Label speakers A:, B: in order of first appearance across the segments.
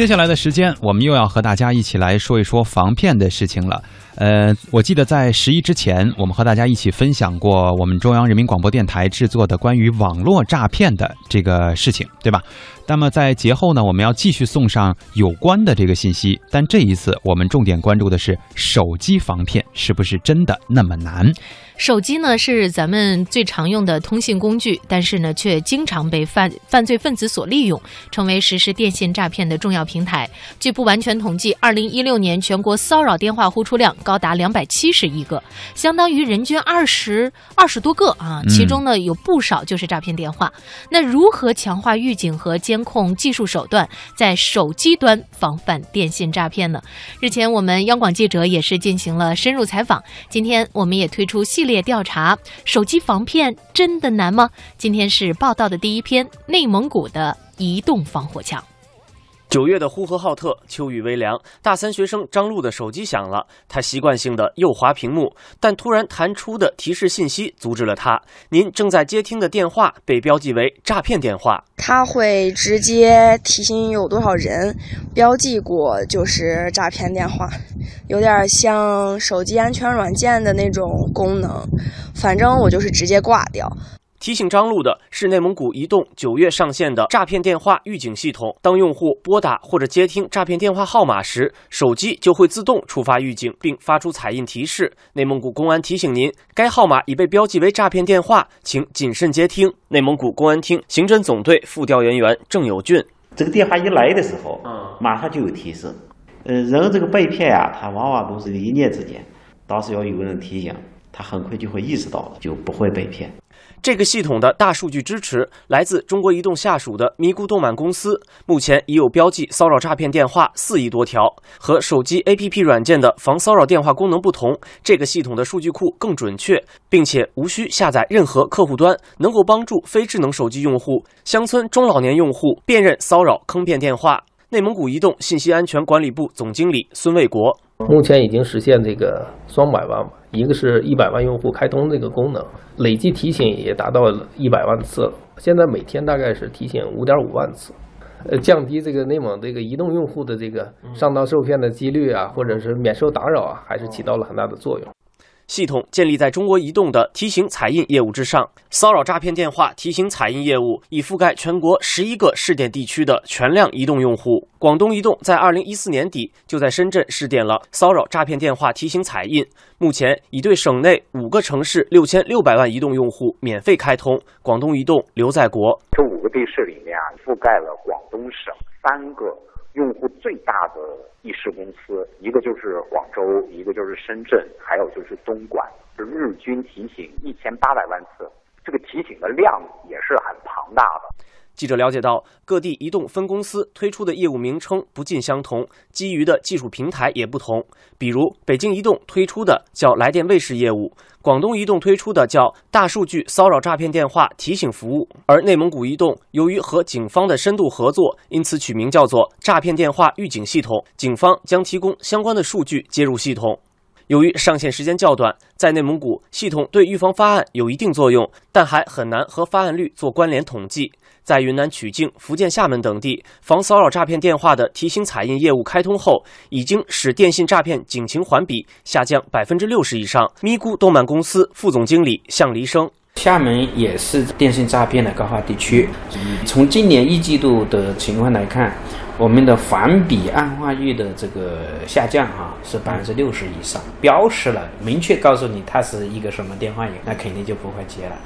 A: 接下来的时间，我们又要和大家一起来说一说防骗的事情了。呃，我记得在十一之前，我们和大家一起分享过我们中央人民广播电台制作的关于网络诈骗的这个事情，对吧？那么在节后呢，我们要继续送上有关的这个信息，但这一次我们重点关注的是手机防骗是不是真的那么难？
B: 手机呢是咱们最常用的通信工具，但是呢却经常被犯犯罪分子所利用，成为实施电信诈骗的重要平台。据不完全统计，二零一六年全国骚扰电话呼出量高达两百七十亿个，相当于人均二十二十多个啊！其中呢有不少就是诈骗电话。那如何强化预警和监控技术手段，在手机端防范电信诈骗呢？日前我们央广记者也是进行了深入采访，今天我们也推出系列。列调查，手机防骗真的难吗？今天是报道的第一篇，内蒙古的移动防火墙。
C: 九月的呼和浩特，秋雨微凉，大三学生张璐的手机响了，他习惯性的右滑屏幕，但突然弹出的提示信息阻止了他。您正在接听的电话被标记为诈骗电话，
D: 他会直接提醒有多少人，标记过就是诈骗电话，有点像手机安全软件的那种功能，反正我就是直接挂掉。
C: 提醒张璐的是内蒙古移动九月上线的诈骗电话预警系统。当用户拨打或者接听诈骗电话号码时，手机就会自动触发预警，并发出彩印提示。内蒙古公安提醒您，该号码已被标记为诈骗电话，请谨慎接听。内蒙古公安厅刑侦总队副调研员郑友俊：
E: 这个电话一来的时候，嗯，马上就有提示。呃，人这个被骗呀，他往往都是一念之间，当时要有人提醒，他很快就会意识到，就不会被骗。
C: 这个系统的大数据支持来自中国移动下属的咪咕动漫公司，目前已有标记骚扰诈骗电话四亿多条。和手机 APP 软件的防骚扰电话功能不同，这个系统的数据库更准确，并且无需下载任何客户端，能够帮助非智能手机用户、乡村中老年用户辨认骚扰坑骗电话。内蒙古移动信息安全管理部总经理孙卫国：
F: 目前已经实现这个双百万吧，一个是一百万用户开通这个功能，累计提醒也达到了一百万次了。现在每天大概是提醒五点五万次，呃，降低这个内蒙这个移动用户的这个上当受骗的几率啊，或者是免受打扰啊，还是起到了很大的作用。
C: 系统建立在中国移动的提醒彩印业务之上，骚扰诈骗电话提醒彩印业务已覆盖全国十一个试点地区的全量移动用户。广东移动在二零一四年底就在深圳试点了骚扰诈骗电话提醒彩印，目前已对省内五个城市六千六百万移动用户免费开通。广东移动刘在国：
G: 这五个地市里面啊，覆盖了广东省三个。用户最大的地市公司，一个就是广州，一个就是深圳，还有就是东莞，日均提醒一千八百万次，这个提醒的量也是庞大的。
C: 记者了解到，各地移动分公司推出的业务名称不尽相同，基于的技术平台也不同。比如，北京移动推出的叫来电卫士业务，广东移动推出的叫大数据骚扰诈骗电话提醒服务，而内蒙古移动由于和警方的深度合作，因此取名叫做诈骗电话预警系统。警方将提供相关的数据接入系统。由于上线时间较短，在内蒙古系统对预防发案有一定作用，但还很难和发案率做关联统计。在云南曲靖、福建厦门等地，防骚扰诈骗电话的提醒彩印业务开通后，已经使电信诈骗警情环比下降百分之六十以上。咪咕动漫公司副总经理向黎生：
H: 厦门也是电信诈骗的高发地区，从今年一季度的情况来看。我们的环比案化率的这个下降哈是百分之六十以上，标识了，明确告诉你它是一个什么电话以后，那肯定就不会接了。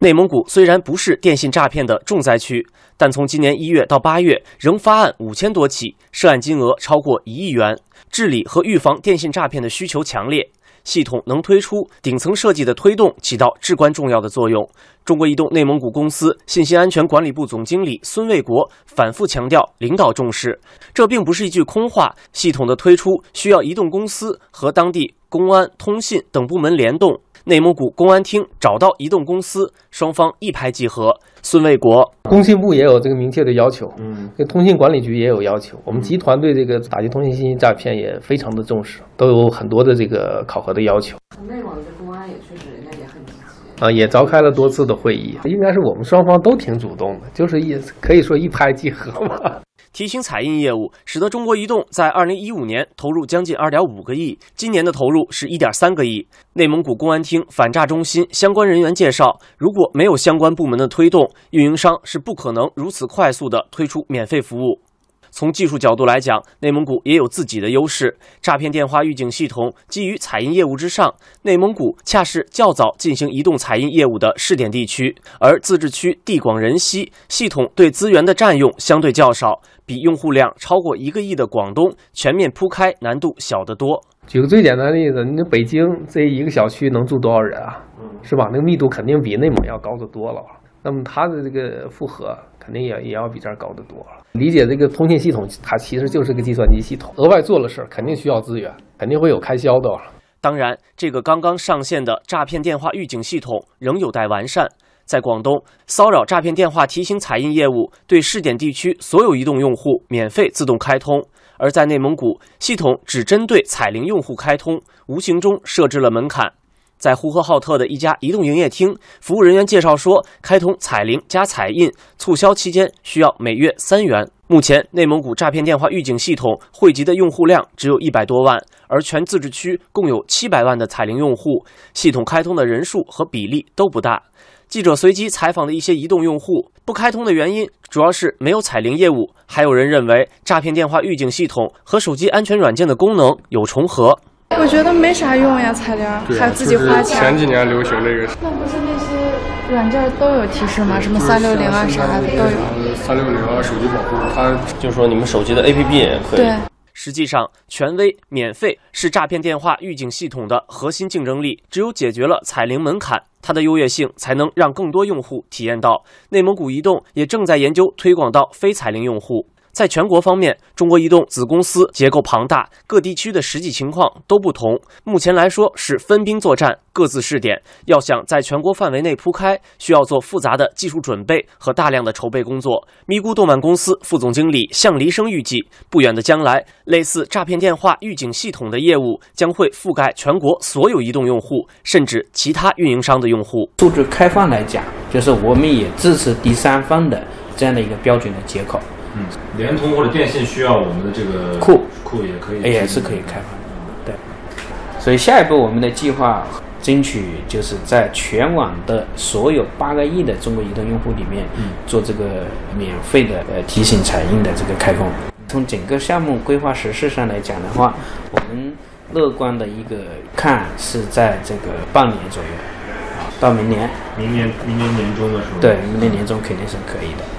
C: 内蒙古虽然不是电信诈骗的重灾区，但从今年一月到八月仍发案五千多起，涉案金额超过一亿元，治理和预防电信诈骗的需求强烈。系统能推出顶层设计的推动，起到至关重要的作用。中国移动内蒙古公司信息安全管理部总经理孙卫国反复强调，领导重视，这并不是一句空话。系统的推出需要移动公司和当地公安、通信等部门联动。内蒙古公安厅找到移动公司，双方一拍即合。孙卫国，
F: 工信部也有这个明确的要求，嗯，跟通信管理局也有要求。我们集团对这个打击通信信息诈骗也非常的重视，都有很多的这个考核的要求。
I: 内蒙的公安也确实，人家也很积极
F: 啊，也召开了多次的会议，应该是我们双方都挺主动的，就是一可以说一拍即合嘛。
C: 提醒彩印业务使得中国移动在二零一五年投入将近二点五个亿，今年的投入是一点三个亿。内蒙古公安厅反诈中心相关人员介绍，如果没有相关部门的推动，运营商是不可能如此快速地推出免费服务。从技术角度来讲，内蒙古也有自己的优势。诈骗电话预警系统基于彩印业务之上，内蒙古恰是较早进行移动彩印业务的试点地区，而自治区地广人稀，系统对资源的占用相对较少，比用户量超过一个亿的广东全面铺开难度小得多。
F: 举个最简单的例子，你北京这一个小区能住多少人啊？是吧？那个密度肯定比内蒙要高得多了。那么它的这个负荷肯定也也要比这儿高得多了。理解这个通信系统，它其实就是个计算机系统，额外做了事儿，肯定需要资源，肯定会有开销的。
C: 当然，这个刚刚上线的诈骗电话预警系统仍有待完善。在广东，骚扰诈骗电话提醒彩印业务对试点地区所有移动用户免费自动开通；而在内蒙古，系统只针对彩铃用户开通，无形中设置了门槛。在呼和浩特的一家移动营业厅，服务人员介绍说，开通彩铃加彩印促销期间需要每月三元。目前，内蒙古诈骗电话预警系统汇集的用户量只有一百多万，而全自治区共有七百万的彩铃用户，系统开通的人数和比例都不大。记者随机采访的一些移动用户，不开通的原因主要是没有彩铃业务，还有人认为诈骗电话预警系统和手机安全软件的功能有重合。
J: 我觉得没啥用呀，彩铃还自己花钱。
K: 前几年流行这个。
J: 那不是那些软件都有提示吗？什么三六零啊啥的都有。
K: 三六零啊，手机保护，它
L: 就是说你们手机的 APP 也可以。
J: 对。
C: 实际上，权威、免费是诈骗电话预警系统的核心竞争力。只有解决了彩铃门槛，它的优越性才能让更多用户体验到。内蒙古移动也正在研究推广到非彩铃用户。在全国方面，中国移动子公司结构庞大，各地区的实际情况都不同。目前来说是分兵作战，各自试点。要想在全国范围内铺开，需要做复杂的技术准备和大量的筹备工作。咪咕动漫公司副总经理向黎生预计，不远的将来，类似诈骗电话预警系统的业务将会覆盖全国所有移动用户，甚至其他运营商的用户。
H: 数据开放来讲，就是我们也支持第三方的这样的一个标准的接口。
M: 嗯，联通或者电信需要我们的这个
H: 库。
M: 库也可以，
H: 也是可以开放的。对，所以下一步我们的计划，争取就是在全网的所有八个亿的中国移动用户里面，做这个免费的呃提醒彩印的这个开放。从整个项目规划实施上来讲的话，我们乐观的一个看是在这个半年左右，到明年，
M: 明年明年年中的时候，
H: 对，明年年中肯定是可以的。